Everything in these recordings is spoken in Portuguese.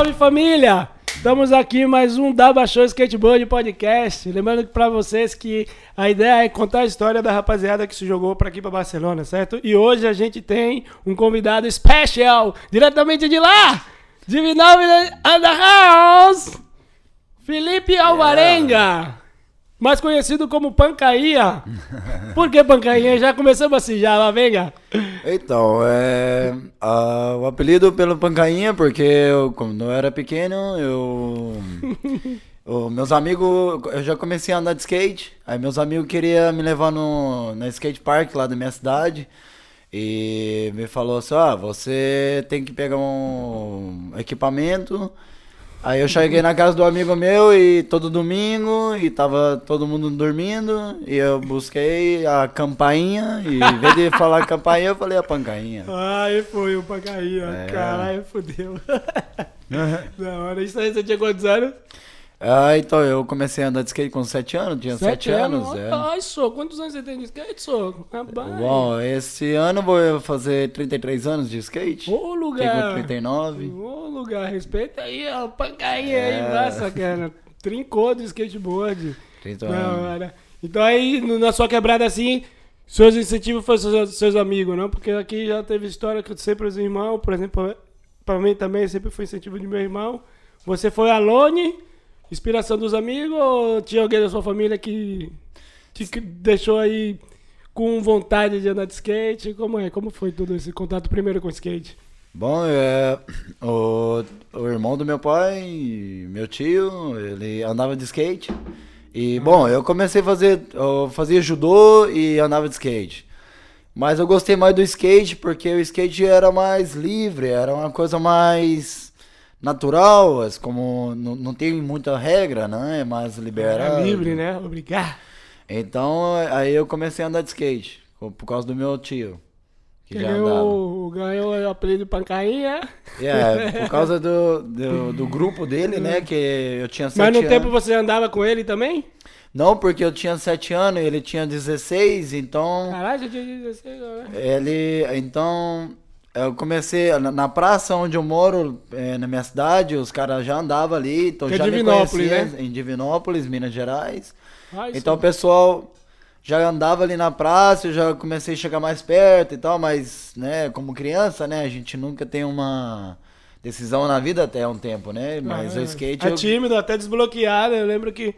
Salve família! Estamos aqui mais um Daba Show Skateboard Podcast. Lembrando para vocês que a ideia é contar a história da rapaziada que se jogou para aqui para Barcelona, certo? E hoje a gente tem um convidado especial, diretamente de lá, de the House, Felipe Alvarenga. Mais conhecido como Pancaía. Por que Pancaía? Já começamos assim, já, lá, venga. Então, é, a- o apelido pelo Pancainha, porque eu, quando eu era pequeno, eu. o- meus amigos, eu já comecei a andar de skate, aí meus amigos queriam me levar no, na skate park lá da minha cidade. E me falou assim, ah, você tem que pegar um equipamento. Aí eu cheguei na casa do amigo meu e todo domingo e tava todo mundo dormindo e eu busquei a campainha e em vez de falar campainha eu falei a pancainha. Ai, foi o Pancaía. É. Caralho, fodeu. Da hora. Isso aí, você tinha quantos anos? Ah, então eu comecei a andar de skate com 7 anos, tinha 7 anos. é. Ai, sou. Quantos anos você tem de skate, sou? Rapaz. Bom, esse ano vou fazer 33 anos de skate. Ô, lugar. 39. Ô, lugar. Respeita aí, ó. Pancainha aí, É. massa, cara. Trincou do skateboard. 30 Da anos. hora. Então aí, na sua quebrada assim, seus incentivos foram seus, seus amigos, não? Porque aqui já teve história que sempre os irmãos, por exemplo, pra mim também sempre foi incentivo de meu irmão. Você foi alone, inspiração dos amigos, ou tinha alguém da sua família que te deixou aí com vontade de andar de skate? Como é? Como foi todo esse contato primeiro com o skate? Bom, é, o, o irmão do meu pai, meu tio, ele andava de skate. E, bom, eu comecei a fazer, eu fazia judô e andava de skate. Mas eu gostei mais do skate porque o skate era mais livre, era uma coisa mais natural, como não, não tem muita regra, né? É mais liberado. Era livre, né? Obrigado. Então, aí eu comecei a andar de skate, por causa do meu tio, que já andava. Ganhou, ganhou o apelido Pancainha. É, por causa do, do, do grupo dele, né? Que eu tinha sete Mas no anos. tempo você andava com ele também? Não, porque eu tinha 7 anos e ele tinha 16, então. Caralho, já tinha 16 anos. né? Ele. Então. Eu comecei. Na, na praça onde eu moro, eh, na minha cidade, os caras já andavam ali, então Que é já me Divinópolis, conhecia né? em Divinópolis, Minas Gerais. Ai, Então o só. pessoal já andava ali na praça, eu já comecei a chegar mais perto e tal, mas, né, como criança, né, a gente nunca tem uma decisão na vida até um tempo, né? Mas Ah, o skate É eu- tímido, até desbloqueado. Eu lembro que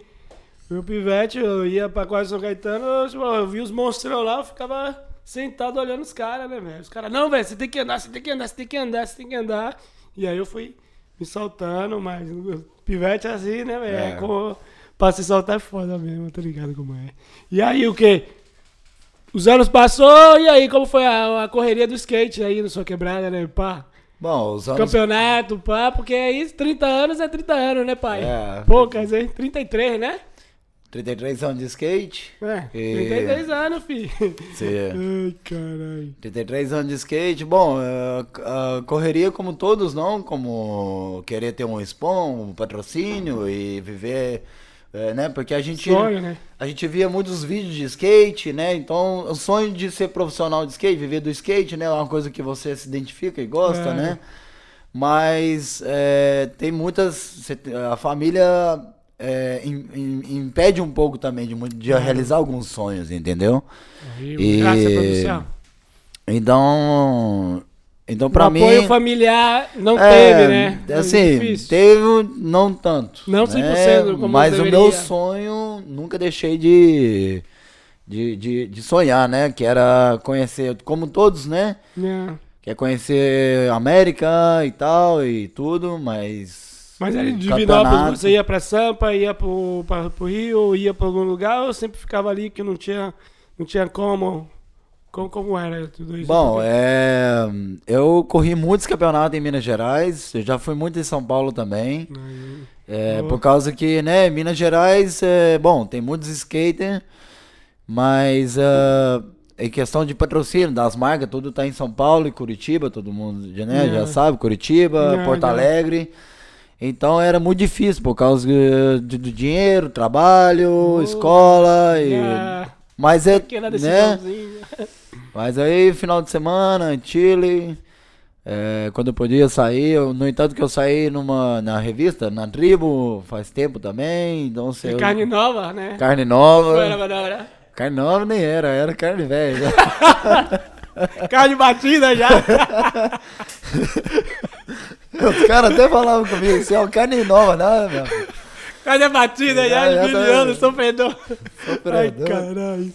o pivete, eu ia pra quase São Caetano, eu, tipo, eu vi os monstros lá, eu ficava sentado olhando os caras, né, velho? Os caras, não, velho, você tem que andar, você tem que andar, você tem que andar, você tem que andar. E aí eu fui me soltando, mas o pivete é assim, né, velho? É. É. Pra se soltar é foda mesmo, tá ligado como é. E aí o quê? Os anos passou, e aí como foi a, a correria do skate aí na sua quebrada, né, pá? Bom, os anos Campeonato, pá, porque aí 30 anos é 30 anos, né, pai? É. Poucas, hein? 33, né? 33 anos de skate. É, E- 33 anos, filho. Sim. Ai, caralho. 33 anos de skate, bom, a correria como todos, não? Como querer ter um spawn, um patrocínio e viver, eh, né? Porque a gente, Sonho, né? a gente via muitos vídeos de skate, né? Então, o sonho de ser profissional de skate, viver do skate, né? É uma coisa que você se identifica e gosta, É. né? Mas eh, tem muitas, a família eh, im- im- impede um pouco também de, de realizar alguns sonhos, entendeu? Aí, E- Graças, produção. Então, então para o mim apoio familiar não é, teve, né? Assim, teve não tanto. Não né? 100% como Mas o deveria. meu sonho nunca deixei de, de, de, de sonhar, né? Que era conhecer, como todos, né? É. Quer conhecer a América e tal e tudo, mas Mas ali de Divinópolis você ia pra Sampa, ia pro, pra, pro Rio, ia pra algum lugar, ou sempre ficava ali que não tinha, não tinha como. Como, como era tudo isso? Bom, é, eu corri muitos campeonatos em Minas Gerais, eu já fui muito em São Paulo também. É, por causa que, né, Minas Gerais, é, bom, tem muitos skaters, mas ah, em questão de patrocínio das marcas, tudo tá em São Paulo e Curitiba, todo mundo já, né, É. já sabe, Curitiba, É, Porto. Alegre. Então era muito difícil por causa do dinheiro, trabalho, Boa. escola e Ah, mas é, pequena né? Mas aí final de semana, Chile, É, quando eu podia sair, eu- no entanto que eu saí numa, na revista, na tribo, faz tempo também, então sei, eu- carne nova, né? carne nova, Não não carne nova nem era, era carne velha. Carne batida já. Os caras até falavam comigo assim, ó, carne nova, nada, meu. Carne batida já, Já, já tá- Juliano, sofredor. Ai, Sofredor. caralho.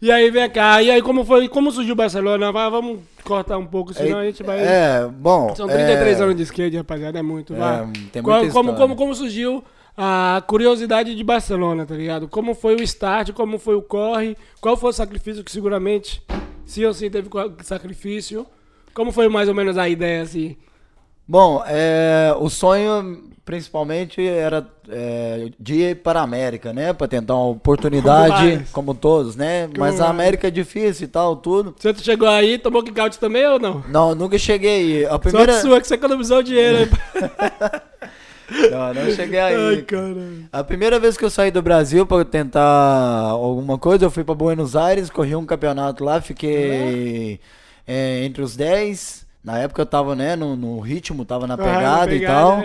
É. E aí, vem cá, e aí como foi, como surgiu o Barcelona? Vai, vamos cortar um pouco, senão a gente vai... É, bom. São 33 é, anos de skate, rapaziada, é muito, É, vai. tem Qual- muita como, história. como, como surgiu a curiosidade de Barcelona, tá ligado? Como foi o start, como foi o corre, qual foi o sacrifício que seguramente, sim ou sim, teve sacrifício? Como foi mais ou menos a ideia, assim? Bom, é, o sonho principalmente era é, de ir para a América, né? Para tentar uma Como oportunidade, vários. como todos, né? Como Mas a vários. América é difícil e tal, tudo. Você chegou aí, tomou kick-out também ou não? Não, nunca cheguei. A primeira. Sorte sua que você economizou dinheiro. Não, não cheguei aí. Ai. A primeira vez que eu saí do Brasil para tentar alguma coisa, eu fui para Buenos Aires, corri um campeonato lá, fiquei é, entre os 10. Na época eu tava, né, no, no ritmo, tava na Ah, pegada e pegada, tal.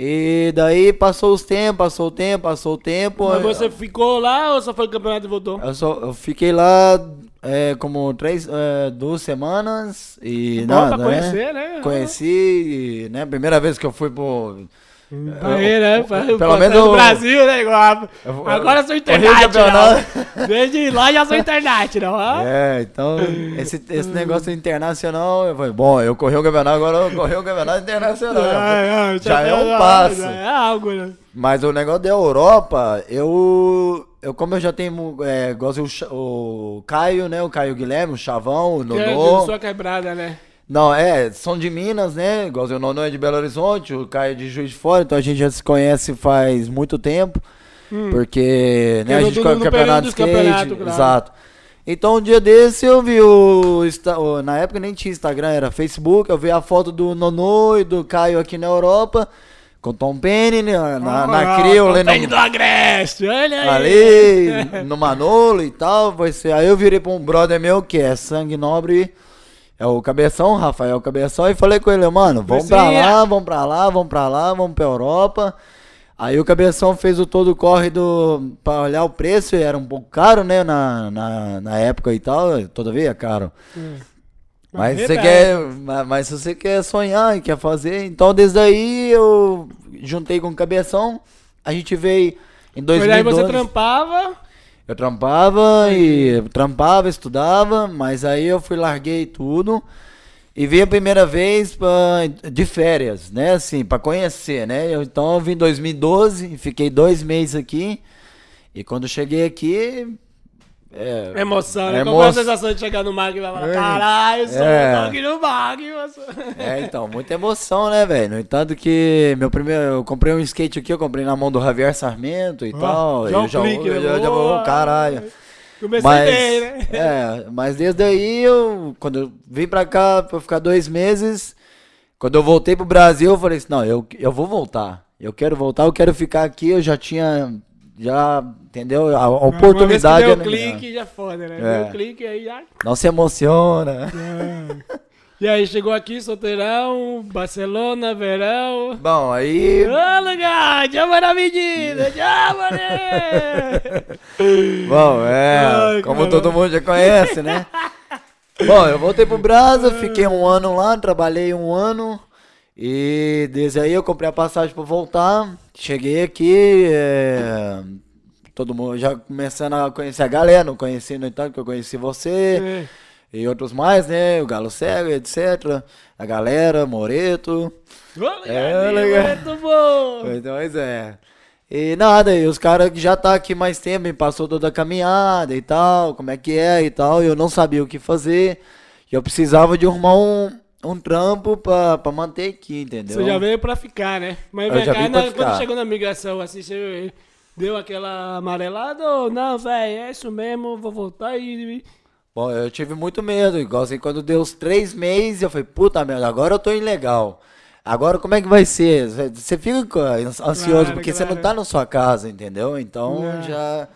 Né? E daí passou os tempos, passou o tempo, passou o tempo. Mas você ficou lá ou só foi no campeonato e voltou? Eu, só, eu fiquei lá é, como três, é, duas semanas e Bom nada, pra né? conhecer, né? Conheci, né? Primeira vez que eu fui pro. Aí, né? Pelo Pelo menos no eu- Brasil, né? Igual. Eu vou- Agora eu sou o internet, não. Desde lá já sou internet, não. É, então, esse, esse negócio internacional, eu falei, bom, eu corri o campeonato, agora eu corri o campeonato internacional. É, é, já é um já- passo. Já é algo, né? Mas o negócio da Europa, eu. Eu, como eu já tenho. É, gosto o, o Caio, né? O Caio Guilherme, o Chavão, o Que é Nonô. sua quebrada, né? Não, é, são de Minas, né? Igual o Nonô é de Belo Horizonte, o Caio é de Juiz de Fora, então a gente já se conhece faz muito tempo. Porque, né, a gente corre campeonato de skate, campeonatos, claro. exato. Então um dia desse eu vi o, na época nem tinha Instagram, era Facebook, eu vi a foto do Nonô e do Caio aqui na Europa, com Tom Penny, né, na, na, na Crio, Olha lendo do Agreste, olha aí. ali, no Manolo e tal. Vai ser. Aí eu virei pra um brother meu que é sangue nobre, é o Cabeção, Rafael Cabeção, e falei com ele, mano, vamos pra lá, vamos pra lá, vamos pra lá, vamos pra Europa. Aí o Cabeção fez o todo corre do, pra olhar o preço, e era um pouco caro, né, na, na, na época e tal, todavia é caro. Mas Mas você é quer, mas, mas se você quer sonhar e quer fazer, então desde aí eu juntei com o Cabeção, a gente veio em Mas aí 2012. você trampava. Eu trampava e trampava, estudava, mas aí eu fui larguei tudo e vim a primeira vez pra, de férias, né? Assim, para conhecer, né? Eu, então eu vim em 2012, fiquei dois meses aqui e quando cheguei aqui é, Emoção, né? É Qual foi a sensação de chegar no mag e falar, É. caralho, sou É. é. aqui no mag, moço." É, então, muita emoção, né, velho? No entanto que meu primeiro, eu comprei um skate aqui, eu comprei na mão do Javier Sarmento e tal. já eu já, clique, eu já, já vou, Boa. caralho. Comecei Mas, bem, né? é, mas desde aí, eu, quando eu vim pra cá pra ficar dois meses, quando eu voltei pro Brasil, eu falei assim, não, eu, eu vou voltar. Eu quero voltar, eu quero ficar aqui, eu já tinha, já, entendeu? A, a oportunidade Uma é vez que deu minha. clique, já foda, né? É. Deu clique aí já... Não se emociona. E aí, chegou aqui, solteirão, Barcelona, verão... Bom, aí... Ô, lugar, chama na medida, chama, né? Bom, é, Ai, como caramba. todo mundo já conhece, né? Bom, eu voltei pro Brasa, fiquei um ano lá, trabalhei um ano. E desde aí eu comprei a passagem pra voltar. Cheguei aqui, é, todo mundo já começando a conhecer a galera, não conheci no entanto que eu conheci você É. e outros mais, né? O Galo Cego, etc. A galera, Moreto. Lugar, É, legal. muito bom. Pois é. E nada, e os caras que já tá aqui mais tempo, me passou toda a caminhada e tal, como é que é e tal, e eu não sabia o que fazer. E eu precisava de arrumar um, um trampo pra, pra manter aqui, entendeu? Você já veio pra ficar, né? Mas vem cá, na- ficar. quando chegou na migração, assim, você deu aquela amarelada ou não, velho, é isso mesmo, vou voltar e... Bom, eu tive muito medo, igual assim, quando deu os três meses, eu falei, puta merda, agora eu tô ilegal. Agora como é que vai ser? Você- Você fica ansioso Claro, porque você claro. não tá na sua casa, entendeu? Então É. já.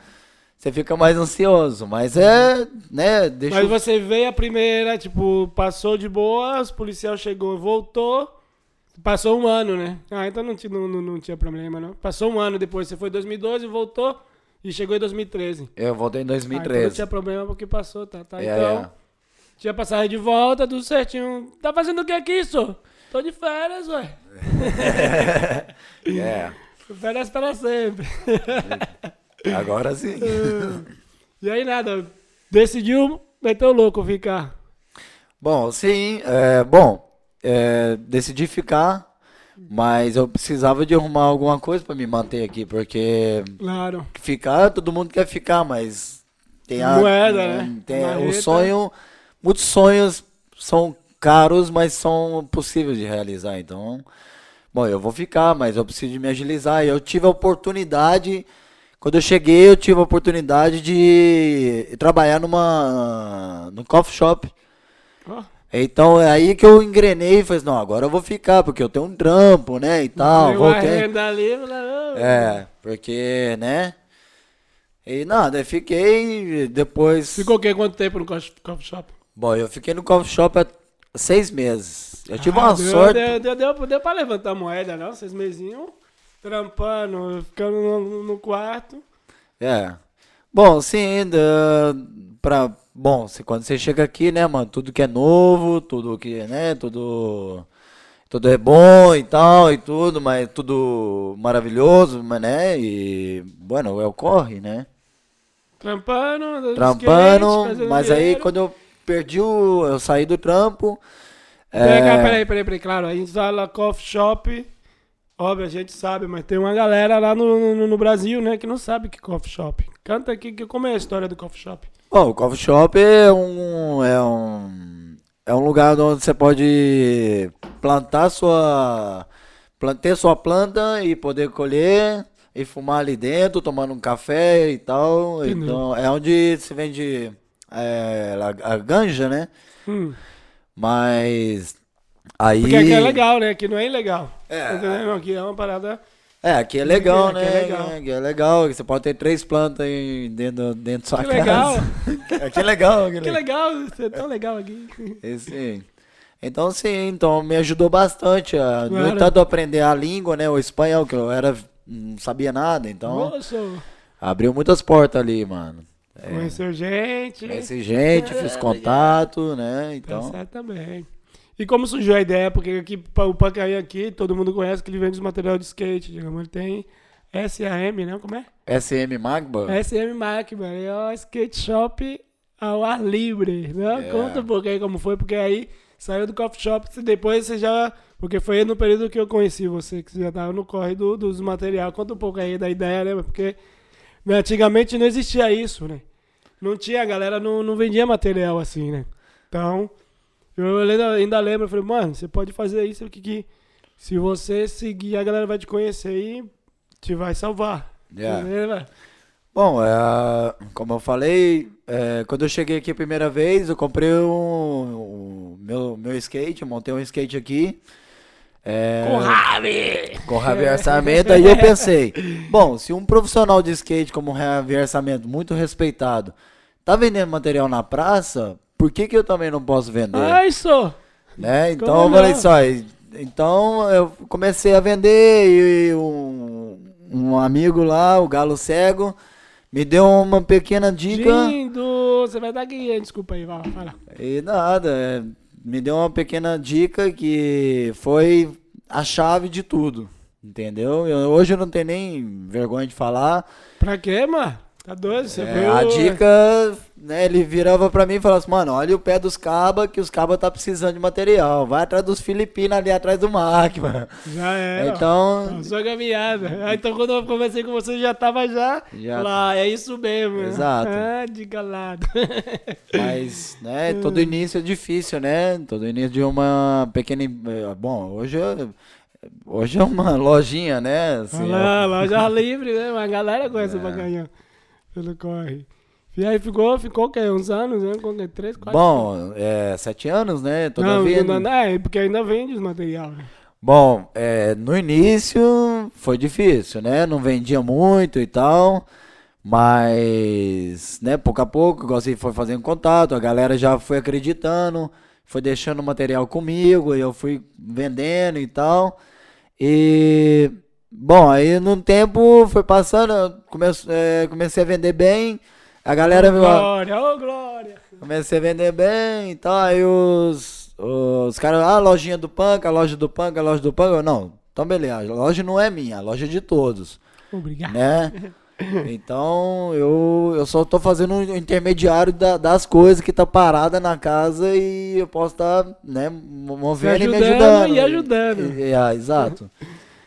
Você fica mais ansioso. Mas é, né, deixa Mas eu- você veio a primeira, tipo, passou de boa, os policial chegou, voltou. Passou um ano, né? Ah, então não, não, não, não tinha problema, não. Passou um ano depois, você foi em 2012, voltou e chegou em 2013. Eu voltei em Ah, então não 2013. tinha problema porque passou, tá? tá? É, então, é. tinha passagem de volta, tudo certinho. Tá fazendo o que aqui, senhor? Tô de férias, ué. É, Férias para sempre. agora sim. e aí, nada, decidiu meter o louco ficar. Bom, sim, é, bom, é, decidi ficar, mas eu precisava de arrumar alguma coisa pra me manter aqui, porque Claro. ficar, todo mundo quer ficar, mas tem a Moeda, né? tem o sonho, muitos sonhos são caros, mas são possíveis de realizar, então, bom, eu vou ficar, mas eu preciso me agilizar, e eu tive a oportunidade, quando eu cheguei, eu tive a oportunidade de trabalhar numa, num coffee shop, Ó, então é aí que eu engrenei e falei, assim, não, agora eu vou ficar, porque eu tenho um trampo, né, e tal, uma voltei. renda ali, "Ah, É, porque, né? E nada, eu fiquei depois. Ficou o quê? Quanto tempo no coffee coffee shop? Bom, eu fiquei no coffee shop há seis meses. Eu tive Ah, uma deu, sorte. Deu, deu, deu, deu pra levantar moeda, não? Seis mesinhos trampando, ficando no, no quarto. É. Bom, sim, da, pra. Bom, se, quando você chega aqui, né, mano, tudo que é novo, tudo que, né, tudo. Tudo é bom e tal, e tudo, mas tudo maravilhoso, mas, né? E, bueno, é o corre, né? Trampando, trampando, skate, mas aí dinheiro. quando eu perdi o. Eu saí do trampo. Pega, é, peraí, peraí, peraí, claro, a gente coffee shop, óbvio, a gente sabe, mas tem uma galera lá no, no, no Brasil, né, que não sabe que é coffee shop. Canta aqui, que como é a história do coffee shop? Bom, o coffee shop é um. É um. É um lugar onde você pode plantar sua. Ter sua planta e poder colher e fumar ali dentro, tomando um café e tal. Então, é onde se vende é, a, a ganja, né? Hum, Mas. Aí. porque aqui é legal, né, aqui não é ilegal. É. Tá entendendo? Aqui é uma parada... É, aqui é legal, Aqui né? é legal. Aqui é legal. Você pode ter três plantas aí dentro, dentro da sua Que casa. legal. Aqui é legal. Que legal, você é tão legal aqui. Esse, então, sim, então me ajudou bastante. A, No Claro. entanto, aprender a língua, né? O espanhol, que eu era, não sabia nada. Então, Moço, abriu muitas portas ali, mano. É, conheceu gente. conheci gente, fiz contato, né? Então, também. E como surgiu a ideia? Porque aqui, o Pacaí aqui, todo mundo conhece que ele vende os material de skate, digamos. Ele tem SAM, né? Como é? SM Magba. SM Mac, mano. É o skate shop ao ar livre, né? É. Conta um pouco aí como foi, porque aí saiu do coffee shop e depois você já... Porque foi no período que eu conheci você, que você já tava no corre do, dos material. Conta um pouco aí da ideia, né? Porque né, antigamente não existia isso, né? Não tinha, a galera não, não vendia material assim, né? Então, eu ainda, ainda lembro, eu falei, mano, você pode fazer isso que, que se você seguir, a galera vai te conhecer e te vai salvar. Yeah. Entendeu? Bom, é, como eu falei, é, quando eu cheguei aqui a primeira vez, eu comprei um, um- meu, meu skate, eu montei um skate aqui. É, Com Javi! com Javier Sarmento, aí eu pensei, bom, se um profissional de skate como o Javier Sarmento, muito respeitado, tá vendendo material na praça, por que que eu também não posso vender? Ai, só! né? Então como eu falei só, então eu comecei a vender e um, um amigo lá, o Galo Cego, me deu uma pequena dica Lindo! Você vai dar aqui, desculpa aí, vai, lá. e nada, é, me deu uma pequena dica que foi a chave de tudo, entendeu? Eu- hoje eu não tenho nem vergonha de falar. Pra quê, mano? Tá doido? Você É, viu? a dica, né, ele virava pra mim e falava assim, mano, olha o pé dos cabas, que os cabas tá precisando de material. Vai atrás dos filipinos ali atrás do Mac, mano. Já era. Então, a caminhada. Ah, então quando eu conversei com você já tava já. Já. Lá, é isso mesmo. Exato. Ah, de calado. mas, né, todo início é difícil, né? Todo início de uma pequena... eh, Bom, hoje é, hoje é uma lojinha, né? Assim, lá, é- loja livre, né? Uma galera conhece É. o Bacanhão. Pelo corre. E aí ficou, ficou o quê? Uns anos, né? Com quê? Três, quatro? Bom, é, sete anos, né? Toda não, vida. não, não, é, porque ainda vende os material, né? Bom, é, no início foi difícil, né? Não vendia muito e tal. Mas, né, pouco a pouco, igual você foi fazendo contato, a galera já foi acreditando, foi deixando o material comigo, eu fui vendendo e tal. E, bom, aí no tempo foi passando, comece, é, comecei a vender bem, a galera... Ô, glória, ô, glória! Comecei a vender bem e tal, aí os, os caras, ah, a lojinha do punk, a loja do punk, a loja do punk, eu, não, então beleza, a loja não é minha, a loja é de todos, Obrigado. né? Então eu, eu só tô fazendo um intermediário da- das coisas que tá parada na casa e eu posso estar, né, mo- movendo e me ajudando e ajudando. E- ah, exato.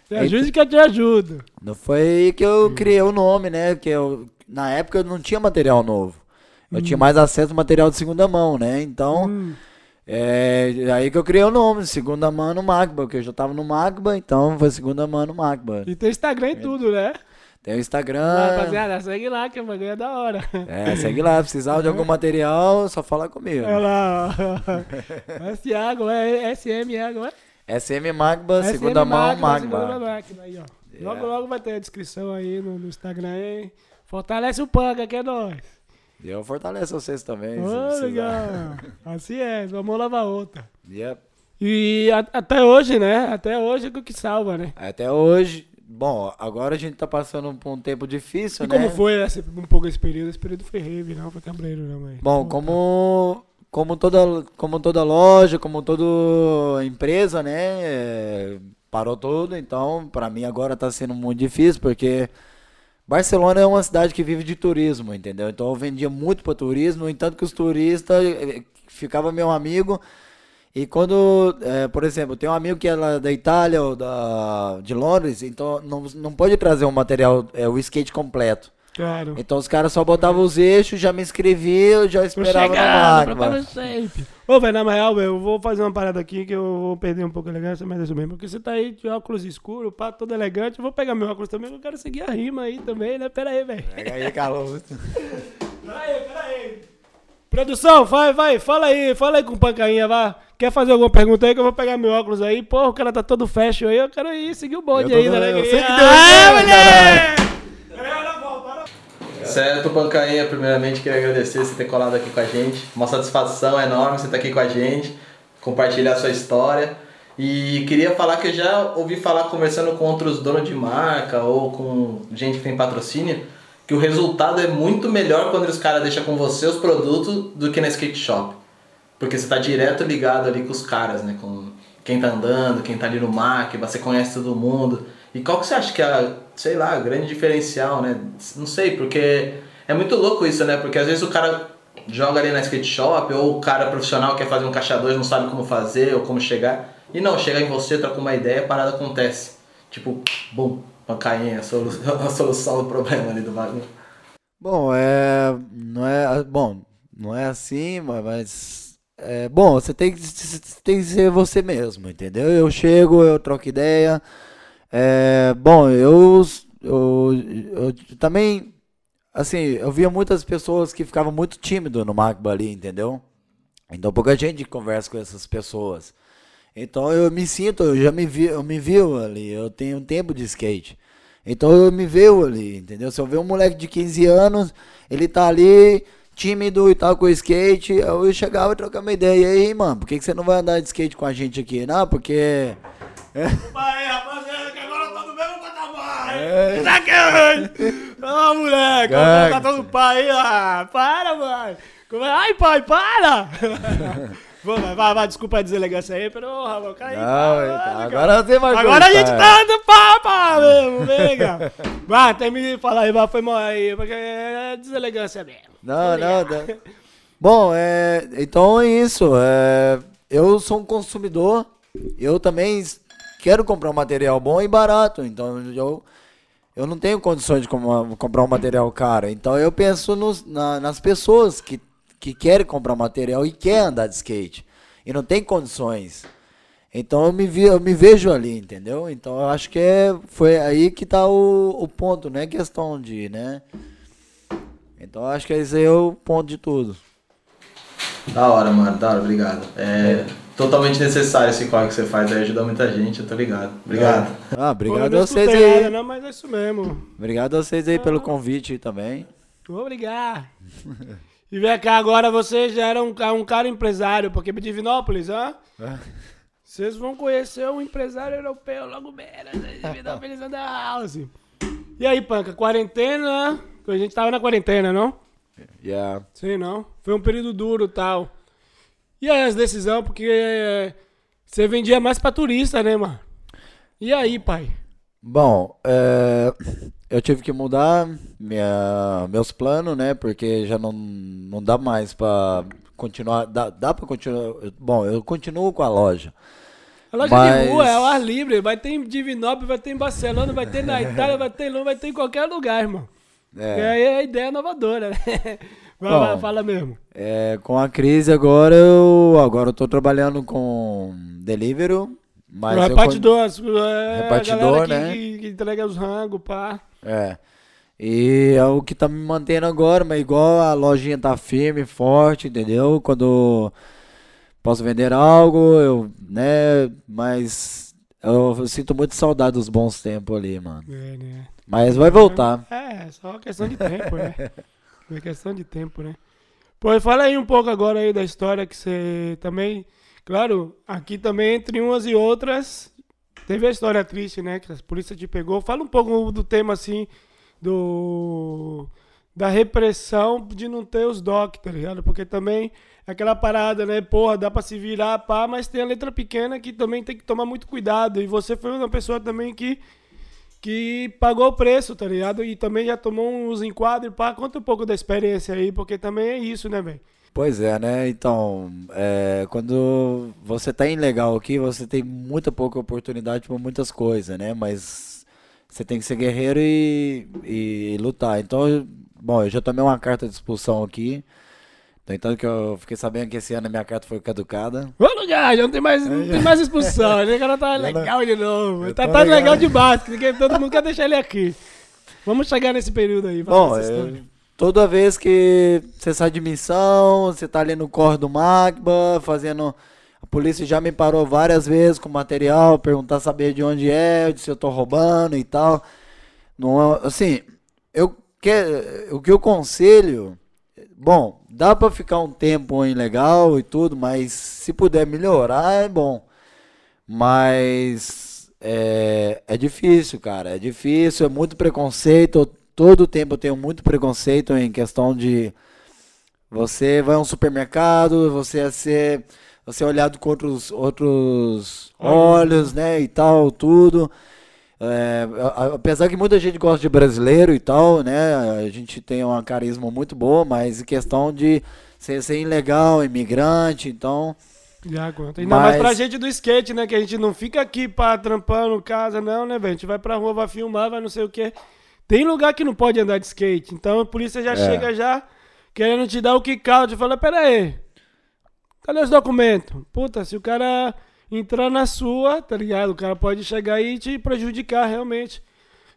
Me ajude que eu te ajudo. Não foi aí que eu criei o nome, né? Que eu, na época eu não tinha material novo. Eu tinha mais acesso a material de segunda mão, né? Então, Hum. é aí que eu criei o nome, segunda mão no Magba, porque eu já tava no Magba, então foi segunda mão no Magba. E tem Instagram e tudo, né? Tem o Instagram. Rapaziada, segue lá que o bagulho é da hora. É, segue lá, precisar de algum material, só fala comigo. Olha lá, ó. Iago, é SM Iago, é? SM Magba, SM segunda mão Máquina, Segunda Magba. máquina, aí, ó. Logo, Yeah. logo vai ter a descrição aí no, no Instagram aí. Fortalece o panga, que é nóis. E eu fortaleço vocês também. Ô, legal. Assim é, vamos lavar outra. Yep. E a- até hoje, né? Até hoje é o que salva, né? Até hoje. Bom, agora a gente tá passando por um tempo difícil, E né? como foi esse, um pouco esse período? Esse período foi rave, não foi cabreiro, não, mãe. Bom, como, como, toda, como toda loja, como toda empresa, né? é, parou tudo, então pra mim agora tá sendo muito difícil, porque Barcelona é uma cidade que vive de turismo, entendeu? Então eu vendia muito para turismo, no entanto que os turistas eh, ficava meu amigo. E quando, eh, por exemplo, tem um amigo que é da Itália ou da, de Londres, então não, não pode trazer um material, é, o skate completo. Claro. Então os caras só botavam os eixos, já me inscrevia, eu já esperava na máquina. Ô, velho, na real, eu vou fazer uma parada aqui que eu vou perder um pouco a elegância, mas é isso mesmo. Porque você tá aí de óculos escuro, pá, todo elegante. Eu vou pegar meu óculos também, eu quero seguir a rima aí também, né? Pera aí, velho. Pega aí, Carlos. Pera aí, pera aí. Produção, vai, vai, fala aí, fala aí com o Pancainha, vá. Quer fazer alguma pergunta aí que eu vou pegar meu óculos aí? Porra, o cara tá todo fashion aí, eu quero ir seguir o bonde aí, né? eu alegria. sei que deu Ah, mulher! Certo, Pancainha, primeiramente queria agradecer você ter colado aqui com a gente. Uma satisfação enorme você estar aqui com a gente, compartilhar a sua história. E queria falar que eu já ouvi falar conversando com outros donos de marca ou com gente que tem patrocínio, que o resultado é muito melhor quando os caras deixam com você os produtos do que na skate shop. Porque você está direto ligado ali com os caras, né? Com quem tá andando, quem tá ali no MAC, você conhece todo mundo. E qual que você acha que é, a, sei lá, o grande diferencial, né? Não sei, porque é muito louco isso, né? Porque às vezes o cara joga ali na skate shop, ou o cara profissional quer fazer um caixa 2, não sabe como fazer ou como chegar. E não, chega em você, troca uma ideia, a parada acontece. Tipo, bum, pancainha, a solu- a solução do problema ali do bagulho. Bom, é. Não é. Bom, não é assim, ma- mas. É, bom, você tem que, tem que ser você mesmo, entendeu? Eu chego, eu troco ideia. É, bom, eu, eu, eu também. Assim, eu via muitas pessoas que ficavam muito tímido no Macba ali, entendeu? Então pouca gente conversa com essas pessoas. Então eu me sinto, eu já me vi, eu me viu ali, eu tenho um tempo de skate. Então eu me vejo ali, entendeu? Se eu ver um moleque de 15 anos, ele tá ali, tímido e tal, com o skate, eu chegava e trocava uma ideia. E aí, mano, por que, que você não vai andar de skate com a gente aqui? Não, porque. Vai, rapaziada, que agora eu tô no mesmo patamar. É. Tá? Ô, moleque, Gangue. tá todo pai aí, ah, para, mano. Como é? Ai, pai, para! Vamos, vai, vai, desculpa a deselegância aí, pero, porra, mano, cara Não, então, cara. agora você vai Agora a gente gostar. tá dando papo mesmo, venga. Vai, termine de falar aí, vai, foi mal aí, porque é deselegância mesmo. Não, não, não. Bom, é, então é isso. é, eu sou um consumidor. Eu também quero comprar um material bom e barato. Então eu, eu não tenho condições de com- comprar um material caro. Então eu penso nos- na- nas pessoas que, que querem comprar material e querem andar de skate. E não tem condições. Então eu me, vi, eu me vejo ali, entendeu? Então eu acho que é, foi aí que tá o, o ponto, não é questão de, né? Então eu acho que esse é o ponto de tudo. Da hora, mano, da hora, obrigado. É, totalmente necessário esse corre que você faz aí, ajuda muita gente, eu tô ligado. Obrigado. Ah, obrigado Pô, a vocês aí. nada, não, mas é isso mesmo. Obrigado a vocês aí pelo convite também. Obrigado. E vem cá, agora você já era um, um cara empresário, porque de Divinópolis, hã? Vocês vão conhecer um empresário europeu logo menos, né? Divinópolis da House. E aí, Panca, quarentena? A gente tava na quarentena, não? Yeah. Sei não. Foi um período duro e tal. E aí as decisões, porque você vendia mais pra turista, né, mano? E aí, pai? Bom, é, eu tive que mudar minha, meus planos, né? Porque já não, não dá mais pra continuar. Dá, dá pra continuar. Bom, eu continuo com a loja. A loja Mas- de rua é ao ar livre. Vai ter em Divinópolis, vai ter em Barcelona, vai ter na Itália, vai ter em Londres, vai ter em qualquer lugar, irmão. E É, aí é a ideia inovadora, né? Vai, Bom. vai, fala mesmo. é, com a crise agora eu agora eu tô trabalhando com delivery, mas eu repartidor, as- é, Repartidor, né? que, que, entrega os rangos, pá. É. E é o que tá me mantendo agora, mas igual a lojinha tá firme, forte, entendeu? Quando posso vender algo, eu, né? Mas eu sinto muito saudade dos bons tempos ali, mano. É, né? Mas vai voltar. É, só questão de tempo, né? É questão de tempo, né? Pô, fala aí um pouco agora aí da história que você também. Claro, aqui também, entre umas e outras, teve a história triste, né? Que a polícia te pegou. Fala um pouco do tema assim, do. Da repressão de não ter os doc, tá ligado? Porque também é aquela parada, né? Porra, dá pra se virar, pá, mas tem a letra pequena que também tem que tomar muito cuidado. E você foi uma pessoa também que que pagou o preço, tá ligado? E também já tomou uns enquadros, pá. Conta um pouco da experiência aí, porque também é isso, né, velho? Pois é, né? Então, é, quando você tá ilegal aqui, você tem muita pouca oportunidade para muitas coisas, né? Mas você tem que ser guerreiro e, e lutar. Então, bom, eu já tomei uma carta de expulsão aqui. Entanto, que eu fiquei sabendo que esse ano a minha carta foi caducada. Ô, lugar, já não tem mais, não tem mais expulsão. Ele cara tá legal de novo. Tá, tá legal. legal. demais, que ninguém- todo mundo quer deixar ele aqui. Vamos chegar nesse período aí. Bom, eu- história. toda vez que você sai de missão, você tá ali no corre do Magba, fazendo. A polícia já me parou várias vezes com material, perguntar saber de onde é, se eu tô roubando e tal. Não, é- assim, eu que, o que eu conselho, bom, dá pra ficar um tempo ilegal e tudo, mas se puder melhorar é bom. Mas é, é difícil, cara. É difícil, é muito preconceito. Todo tempo eu tenho muito preconceito em questão de você vai a um supermercado, você é ser, você é olhado com outros, outros olhos, né? E tal, tudo. É, apesar que muita gente gosta de brasileiro e tal, né? A gente tem uma carisma muito boa, mas em questão de ser, ser ilegal, imigrante, então. Já. Ainda mais Mas- pra gente do skate, né? Que a gente não fica aqui pá, trampando casa, não, né, velho? A gente vai pra rua, vai filmar, vai não sei o quê. Tem lugar que não pode andar de skate. Então a polícia já É. chega já querendo te dar o kick out. Fala, pera aí. Cadê os documentos? Puta, se o cara entrar na sua, tá ligado? O cara pode chegar aí e te prejudicar realmente.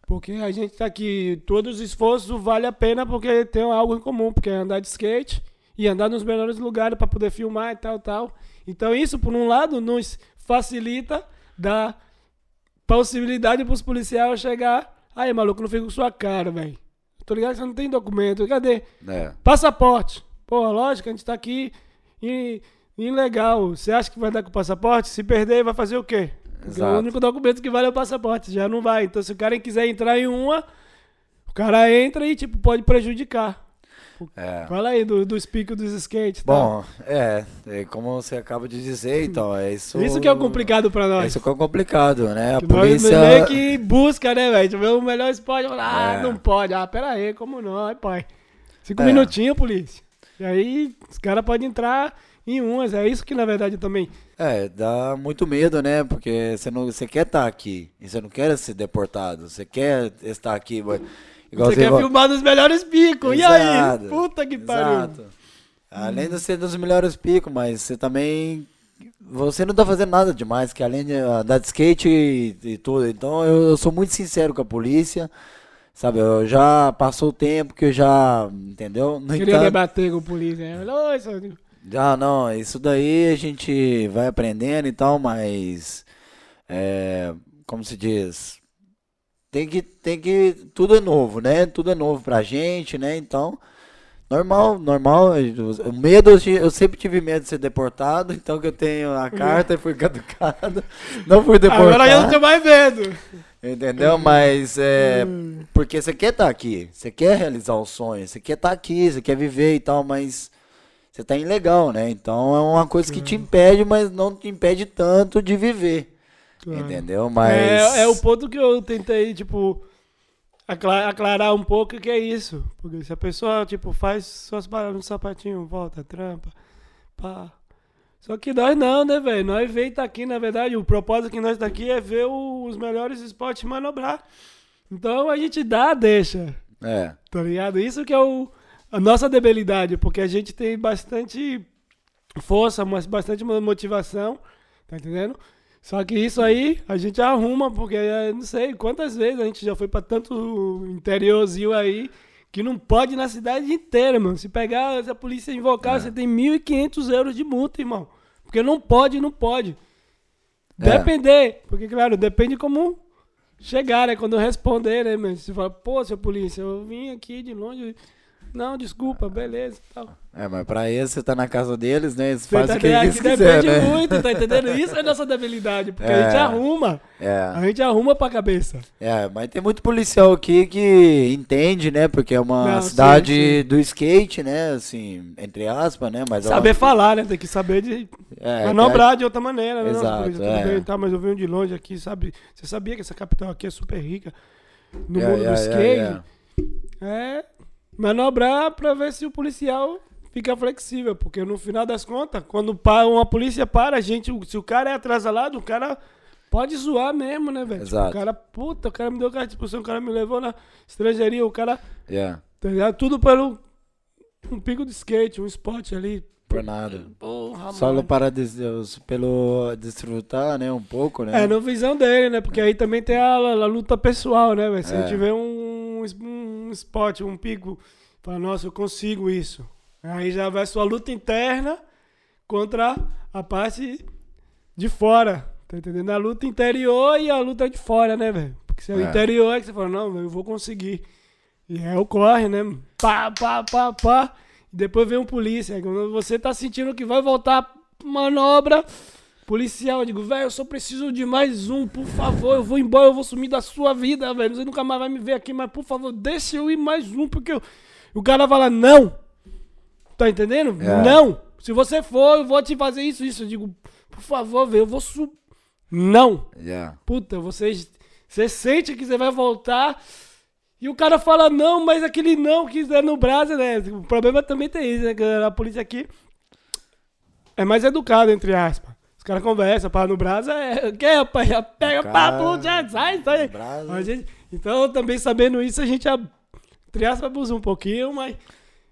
Porque a gente tá aqui, todos os esforços vale a pena porque tem algo em comum, porque é andar de skate e andar nos melhores lugares para poder filmar e tal, tal. Então isso, por um lado, nos facilita, dá possibilidade pros policiais chegar, aí maluco, não fica com sua cara, velho. Tô ligado que você não tem documento, cadê? É. Passaporte. Pô, lógico, a gente tá aqui ilegal. Você acha que vai dar com o passaporte? Se perder, vai fazer o quê? O único documento que vale é o passaporte, já não vai. Então, se o cara quiser entrar em uma, o cara entra e, tipo, pode prejudicar. É. Fala aí do, dos picos dos skates. tá? Bom, é, é como você acaba de dizer, então, é isso. Isso que é o complicado pra nós. Isso que é o complicado, né? A Que nós polícia. meio que busca, né, velho? Tipo, o melhor spot. Ah, É. não pode. Ah, pera aí, como não? Ai, pai. Cinco É. minutinhos, polícia. E aí, os caras podem entrar em umas. É isso que, na verdade, também. É, dá muito medo, né? Porque você, não, você quer estar aqui. E você não quer ser deportado. Você quer estar aqui. mas- Igual Você quer filmar nos melhores picos. E aí? Exato, Puta que pariu. Exato. Além de ser dos melhores picos, mas você também. Você não tá fazendo nada demais, que além de andar de skate e, e tudo. Então eu, eu sou muito sincero com a polícia. Sabe, eu já passou o tempo que eu já. Entendeu? No Queria entanto- debater com o polícia. né? Falou, "Oi, seu- Já não, isso daí a gente vai aprendendo e tal, mas é, como se diz, tem que tem que tudo é novo, né? Tudo é novo pra gente, né? Então, normal, normal, o medo eu sempre tive medo de ser deportado, então que eu tenho a carta e fui caducado. Não fui deportado. Agora eu não tenho mais medo. Entendeu? Mas é. Porque você quer estar tá aqui, você quer realizar o sonho, você quer estar tá aqui, você quer viver e tal, mas você tá ilegal, né? Então é uma coisa que te impede, mas não te impede tanto de viver. Claro. Entendeu? Mas. É, é o ponto que eu tentei, tipo, aclarar um pouco que é isso. Porque se a pessoa, tipo, faz suas paradas no sapatinho, volta, trampa, pá. Só que nós não, né, velho? Nós veio tá aqui, na verdade, o propósito que nós tá aqui é ver os melhores esportes manobrar. Então a gente dá, deixa. É. Tá ligado? Isso que é o, a nossa debilidade, porque a gente tem bastante força, mas bastante motivação, tá entendendo? Só que isso aí a gente arruma, porque não sei quantas vezes a gente já foi para tanto interiorzinho aí que não pode na cidade inteira, mano. Se pegar, se a polícia invocar, é. você tem 1.500 euros de multa, irmão. Porque não pode, não pode. É. Depender, porque, claro, depende como chegar, né? Quando responder, né, mano? Se fala, pô, seu polícia, eu vim aqui de longe. Não, desculpa, beleza tal. É, mas pra eles, você tá na casa deles, né? Eles fazem o que eles quiserem, depende né? muito, tá entendendo? Isso é nossa debilidade, porque é, a gente arruma. É. A gente arruma pra cabeça. É, mas tem muito policial aqui que entende, né? Porque é uma Não, cidade sim, sim. do skate, né? Assim, entre aspas, né? Mas saber falar, né? Tem que saber de é, manobrar é... de outra maneira, né? Exato, é. bem, tá, mas eu venho de longe aqui, sabe? Você sabia que essa capital aqui é super rica no mundo do skate? É, manobrar para ver se o policial fica flexível, porque no final das contas, quando uma polícia para, a gente, se o cara é atrasalado, o cara pode zoar mesmo, né, velho? Tipo, o cara, puta, o cara me deu carta de expulsão, o cara me levou na estrangeiria, o cara. Yeah. Tá ligado? Tudo pelo um pico de skate, um spot ali. Por nada. Porra, Só mano. para des, pelo desfrutar, né, um pouco, né? É, no visão dele, né? Porque aí também tem a, a luta pessoal, né, velho? Se é. a gente vê um, um spot, um pico, fala, nossa, eu consigo isso. Aí já vai sua luta interna contra a parte de fora. Tá entendendo? A luta interior e a luta de fora, né, velho? Porque se é o interior é que você fala, não, eu vou conseguir. E é o corre, né? Pá, pá, pá, pá. Depois vem um polícia. Quando você tá sentindo que vai voltar manobra policial, eu digo, velho, eu só preciso de mais um, por favor, eu vou embora, eu vou sumir da sua vida, velho. Você nunca mais vai me ver aqui, mas por favor, deixa eu ir mais um, porque eu... o cara fala, não. Tá entendendo? É. Não. Se você for, eu vou te fazer isso, isso. Eu digo, por favor, velho, eu vou subir. Não. Yeah. Puta, você, você sente que você vai voltar e o cara fala não, mas aquele não que é no Brasil, né? O problema também tem isso, né? A polícia aqui é mais educada, entre aspas. Caras conversam, pá, no Brasil é. Que, rapaz? Já pega cara... papo, já sai, sai. Gente, então, também sabendo isso, a gente, entre aspas, abusa um pouquinho, mas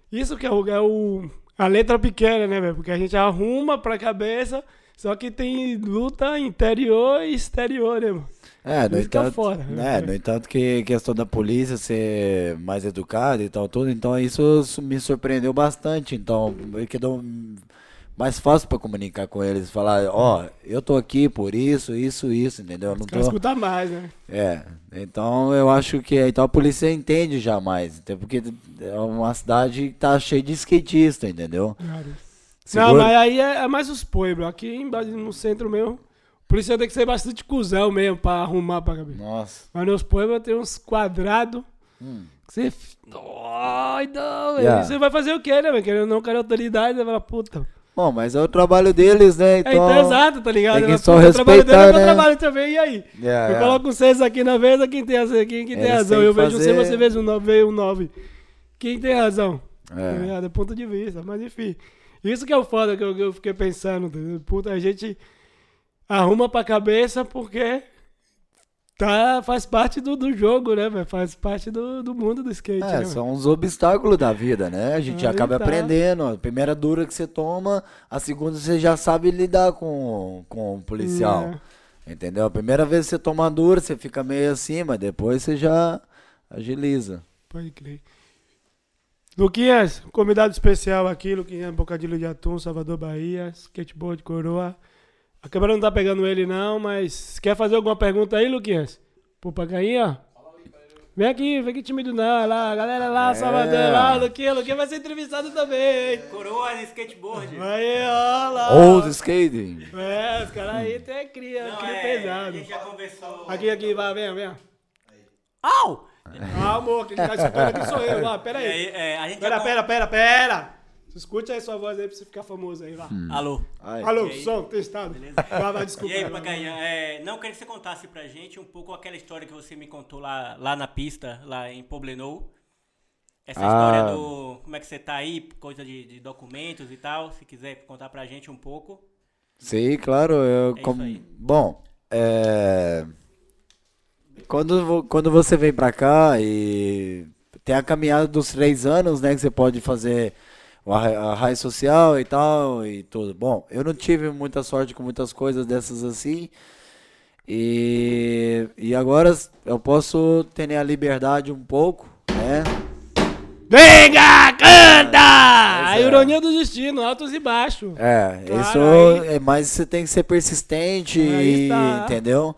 isso que é o, é o a letra pequena, né, velho? Porque a gente arruma pra cabeça, só que tem luta interior e exterior, né, mano? É, no é entanto, fora, né? no entanto que questão da polícia ser mais educada e tal, tudo, então isso me surpreendeu bastante, então, que deu mais fácil para comunicar com eles, falar, ó, oh, eu tô aqui por isso, isso, isso, entendeu? Não tô... escutar mais, né? É, então eu acho que então a polícia entende já mais, porque é uma cidade que tá cheia de skatista, entendeu? Claro. Não, mas aí é, é mais os pueblos, aqui no centro mesmo, por isso tem que ser bastante cuzão mesmo pra arrumar pra cabeça. Nossa. Mas nos poemas tem uns quadrados. Hum. Você. Doido! Yeah. Você vai fazer o quê, né, velho? Querendo não, quero autoridade, você fala, puta. Bom, mas é o trabalho deles, né? Então, é, então exato, tá ligado? Tem que só respeitar, o trabalho dele é meu trabalho também, e aí? Yeah, eu yeah. coloco seis aqui na mesa, quem tem, razão, quem, quem tem razão? Eu vejo fazer... você, você vê um nove, veio um nove. Quem tem razão? É. Tá? É ponto de vista, mas enfim. Isso que é o foda que eu, que eu fiquei pensando. Puta, a gente arruma pra cabeça porque tá, faz parte do, do jogo, né, véio? Faz parte do, do mundo do skate. É, né, são os obstáculos da vida, né? A gente Aí acaba tá. aprendendo. A primeira dura que você toma, a segunda você já sabe lidar com, com o policial. É. Entendeu? A primeira vez que você toma dura, você fica meio assim, mas depois você já agiliza. Pode crer. Luquinhas, convidado especial aqui, Luquinhas, Bocadilho de Atum, Salvador, Bahia, skateboard, coroa. A câmera não tá pegando ele não, mas quer fazer alguma pergunta aí, Luquinhas? Pro Pacainha? Vem aqui, vem aqui tímido não, lá, galera lá, É. Salvador, lá, Luquinha, Luquinha vai ser entrevistado também. Coroa de skateboard. Aí, ó lá. Old skating. É, os caras aí até cria, Não, cria é, A pesado. gente já conversou. Aqui, aqui, vai, vem, vem. Au! Ah, amor, quem tá escutando aqui sou eu, lá, pera aí. É, é, a gente Pera, já pera, pera, pera. Escute aí sua voz aí pra você ficar famoso aí, lá. con- Alô. Ai. Alô, aí? som, testado. Beleza? Vai, vai, desculpa. E aí. Pacainha, é, não queria que você contasse pra gente um pouco aquela história que você me contou lá, lá na pista, lá em Poblenou. Essa Ah. história do. Como é que você tá aí, coisa de, de documentos e tal. Se quiser contar pra gente um pouco. Sim, claro. Eu, É aí. Bom, é... quando, quando você vem pra cá e tem a caminhada dos três anos, né, que você pode fazer a raio social e tal e tudo. Bom, eu não tive muita sorte com muitas coisas dessas assim. E, e agora eu posso ter a liberdade um pouco, né? Venga, canta! Pois A é. ironia do destino, altos e baixos. É, isso aí- é, mas você tem que ser persistente, e- tá. entendeu?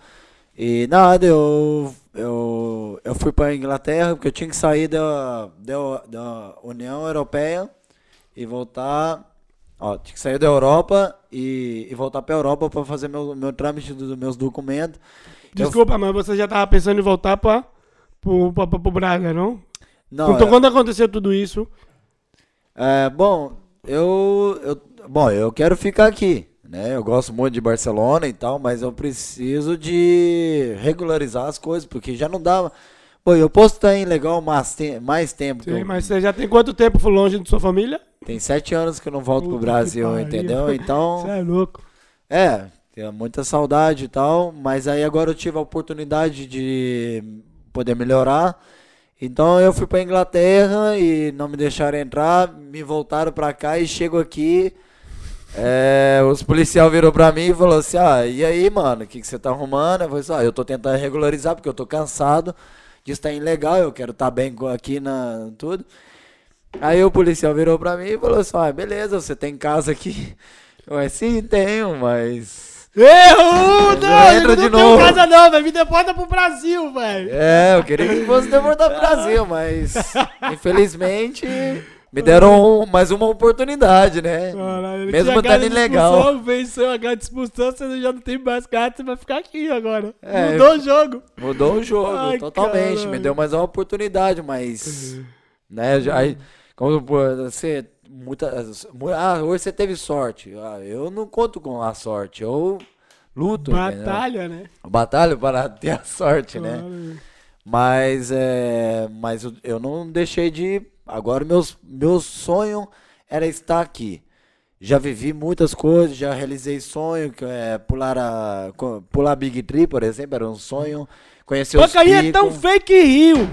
E nada, eu, eu, eu fui para Inglaterra porque eu tinha que sair da, da, da União Europeia e voltar. Ó, tinha que sair da Europa e, e voltar para Europa para fazer meu, meu trâmite dos meus documentos. Eu- Desculpa, mas você já tava pensando em voltar pra, pro, pra, pra- pro Braga, não? não, então é- quando aconteceu tudo isso, É, bom, eu, eu, bom, eu quero ficar aqui, né? Eu gosto muito de Barcelona e tal, mas eu preciso de regularizar as coisas, porque já não dá. Pô, eu posso estar em legal mais, mais tempo. sim, eu- mas você já tem quanto tempo longe de sua família? Tem sete anos que eu não volto Puta pro Brasil, entendeu? Então, Você é louco. é, tenho muita saudade e tal, mas aí agora eu tive a oportunidade de poder melhorar. Então eu fui pra Inglaterra e não me deixaram entrar, me voltaram pra cá e chego aqui. é, os policial virou pra mim e falou assim: Ah, e aí, mano, o que, que você tá arrumando? Eu falei assim: ah, eu tô tentando regularizar porque eu tô cansado de estar ilegal, eu quero estar bem co- aqui na tudo. Aí o policial virou pra mim e falou assim: Ah, beleza, você tem casa aqui? Eu falei, sim, tenho, mas. Errou! Entra Não, ele de não tem casa não, vai me deporta pro Brasil, velho. É, eu queria que fosse deportar pro Brasil, mas infelizmente me deram um- mais uma oportunidade, né? Caralho, ele Mesmo estando ilegal. Venceu a de expulsão, você já não tem mais gato, você vai ficar aqui agora. É, Mudou o jogo. Mudou o jogo, Ai, totalmente. caralho. Me deu mais uma oportunidade, mas. Né, já, aí, como você. Muitas, mu- ah, hoje você teve sorte. Ah, eu não conto com a sorte, eu luto. Batalha, né? Batalha para ter a sorte, né? Claro. Mas, é, mas eu- não deixei de. Agora, meus, meu sonho era estar aqui. Já vivi muitas coisas, já realizei sonho, é pular a pular Big Tree, por exemplo, era um sonho. Conhecer os Pancaí é tão fake Rio.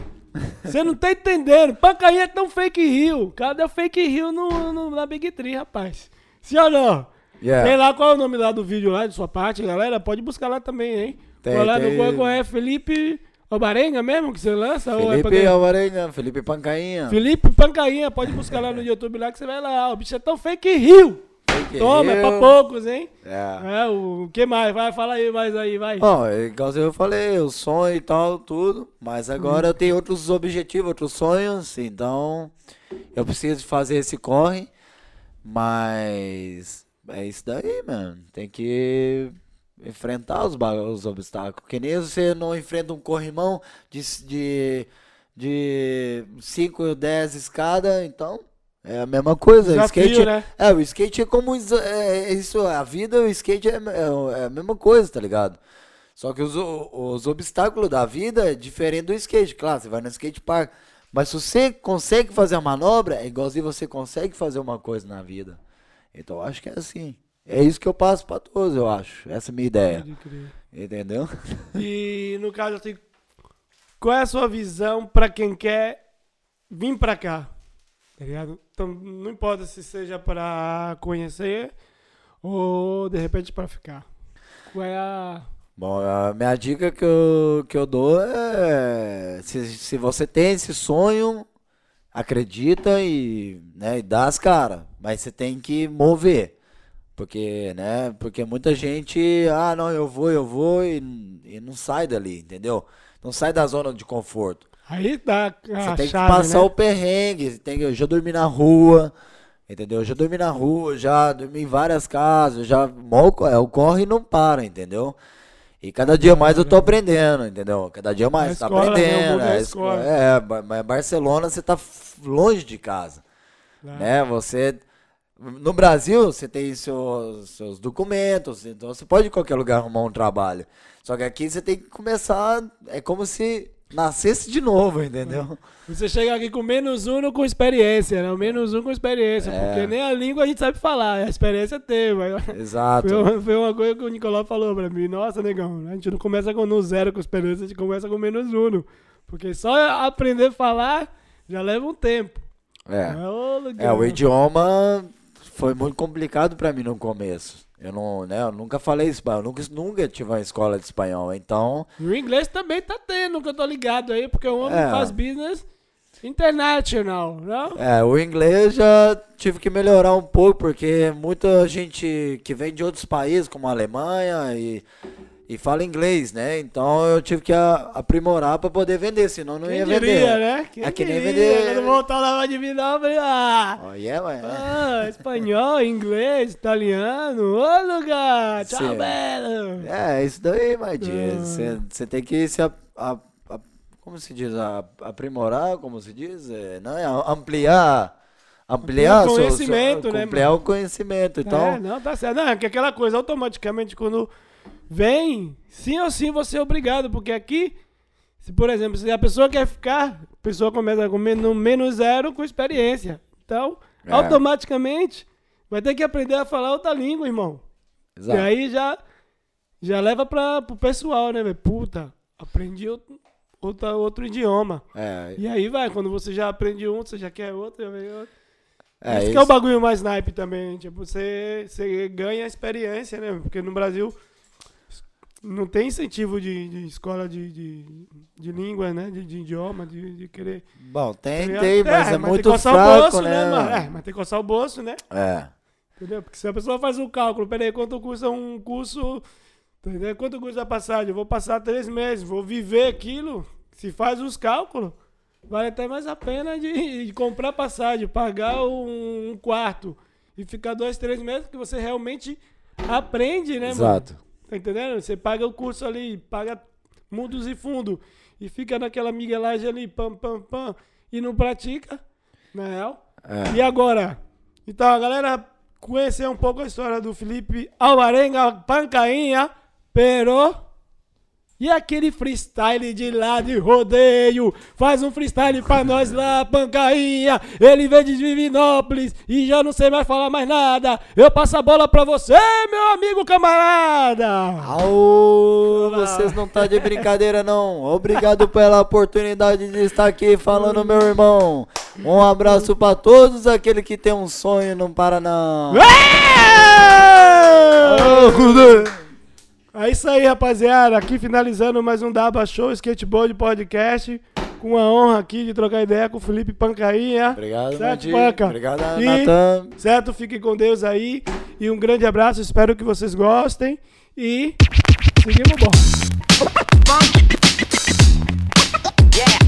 Você não tá entendendo. Pancaí é tão fake Rio. Cadê o fake Rio no, no- na Big Tree, rapaz? Sim ou não? Yeah. Tem lá qual é o nome lá do vídeo lá de sua parte, galera? Pode buscar lá também, hein? Tem, Qual lá tem. do qual, qual é Felipe Alvarenga mesmo que você lança? é Felipe? Alvarenga, Felipe Pancainha. Felipe Pancainha, pode buscar lá no YouTube lá que você vai lá. O bicho é tão fake Rio. Toma, é pra poucos, hein? É. É, o que mais? Vai, fala aí, mais aí, vai. Bom, igual eu falei, o sonho e tal, tudo. Mas agora eu tenho outros objetivos, outros sonhos. Então, eu preciso fazer esse corre. Mas é isso daí, mano. Tem que enfrentar os, os obstáculos. Que nem você não enfrenta um corrimão de, de, de 5, 10 escadas, então. É a mesma coisa. Desafio, skate, né? é, o skate é como é, é isso, a vida, o skate é, é, é a mesma coisa, tá ligado? Só que os, os obstáculos da vida é diferente do skate. Claro, você vai no skate park, mas se você consegue fazer a manobra, é igualzinho você consegue fazer uma coisa na vida. Então eu acho que é assim. É isso que eu passo pra todos, eu acho. Essa é a minha ideia. Entendeu? E no caso, assim, qual é a sua visão pra quem quer vir pra cá? Tá ligado? Então, não importa se seja pra conhecer ou de repente pra ficar. Qual é a. Bom, a minha dica que eu, que eu dou é: se, se você tem esse sonho, acredita e, né, e dá as caras, mas você tem que mover. Porque, né, porque muita gente, ah, não, eu vou, eu vou e, e não sai dali, entendeu? Não sai da zona de conforto. Aí dá Você tem que chave, passar né? o perrengue, tem eu já dormi na rua, entendeu? Eu já dormi na rua, já dormi em várias casas, já é, o corre não para, entendeu? E cada dia mais eu tô aprendendo, entendeu? Cada dia mais, tá escola, né? O aprendendo. é é, escola. é, mas Barcelona você tá longe de casa, Tá. né? Você no Brasil você tem seus, seus documentos, então você pode em qualquer lugar arrumar um trabalho. Só que aqui você tem que começar, é como se nascesse de novo, entendeu? Você chega aqui com menos um com experiência, né? O Menos um com experiência, É. porque nem a língua a gente sabe falar, a experiência tem, mas... Exato. Foi uma, foi uma coisa que o Nicolau falou pra mim. Nossa, negão, a gente não começa com no zero com experiência, a gente começa com menos um. Porque só aprender a falar já leva um tempo. É. Não ô, É, o idioma foi muito complicado pra mim no começo. Eu não, né, eu nunca falei espanhol, nunca, nunca tive uma escola de espanhol, então, E o inglês também tá tendo, que eu tô ligado aí, porque o homem É. faz business international, não? é, o inglês já tive que melhorar um pouco, porque muita gente que vem de outros países, como a Alemanha, e, e fala inglês, né, então eu tive que aprimorar pra poder vender, senão não Quem ia diria, vender. né? Quem É que nem diria, vender- Quando voltar lá de eu falei, ah... Oh, yeah, man. Ah, espanhol, inglês, italiano, ô lugar, tchau, Sim. belo. É, isso daí. Ah. Você tem que se. a- a- a- como se diz? A- aprimorar, como se diz? É, não, é ampliar. Ampliar, o seu- seu- conhecimento, né, Ampliar mano? o conhecimento. Então, É, não, tá certo. Não, é que aquela coisa, automaticamente, quando vem, sim ou sim você é obrigado, porque aqui, se por exemplo, se a pessoa quer ficar, a pessoa começa com men- no menos zero com experiência. Então, É. automaticamente, vai ter que aprender a falar outra língua, irmão. exato. E aí já, já leva para pro pessoal, né, velho? Puta, aprendi outro, outra, outro idioma. É, E aí vai, quando você já aprende um, você já quer outro, já vem outro. é, que isso. é o bagulho mais naipe também, tipo, você, você ganha experiência, né? Porque no Brasil não tem incentivo de, de escola de, de, de língua, né? De, de idioma, de, de querer. Bom, tem, criar- tem, mas é, tem muito que coçar fraco, o bolso, né? mano? É, mas tem que coçar o bolso, né? É. Entendeu? Porque se a pessoa faz um cálculo, peraí, quanto custa um curso, entendeu? Quanto custa a passagem? Eu vou passar três meses, vou viver aquilo. Se faz os cálculos, vale até mais a pena de, de comprar passagem, pagar um, um quarto e ficar dois, três meses, que você realmente aprende, né, mano? Exato. Tá entendendo? Você paga o curso ali, paga mundos e fundo e fica naquela miguelagem ali, pam, pam, pam, e não pratica, na real. É. E agora? Então, a galera conhecer um pouco a história do Felipe Alvarenga Pancainha, pero... E aquele freestyle de lá de rodeio? Faz um freestyle pra nós lá, Pancainha. Ele vem de Divinópolis e já não sei mais falar mais nada. Eu passo a bola pra você, meu amigo camarada. Au, vocês não tá de brincadeira não. Obrigado pela oportunidade de estar aqui falando, meu irmão. Um abraço pra todos aqueles que tem um sonho no Paraná. É isso aí, rapaziada. Aqui finalizando mais um Daba Show Skateboard Podcast. Com a honra aqui de trocar ideia com o Felipe Pancainha. Obrigado, certo. Panca? Obrigado, E- Natan. Certo? Fiquem com Deus aí. E um grande abraço. Espero que vocês gostem. E seguimos bom. Yeah.